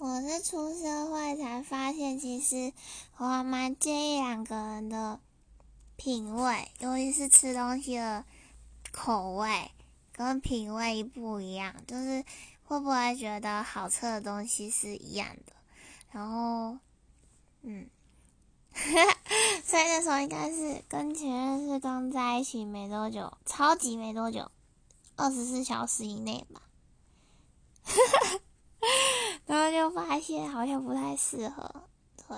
我是出社会才发现，其实我还蛮介意两个人的品味，尤其是吃东西的口味跟品味不一样，就是会不会觉得好吃的东西是一样的。然后，嗯，所以那时候应该是跟前任是刚在一起没多久，超级没多久，二十四小时以内吧。天好像不太适合，对，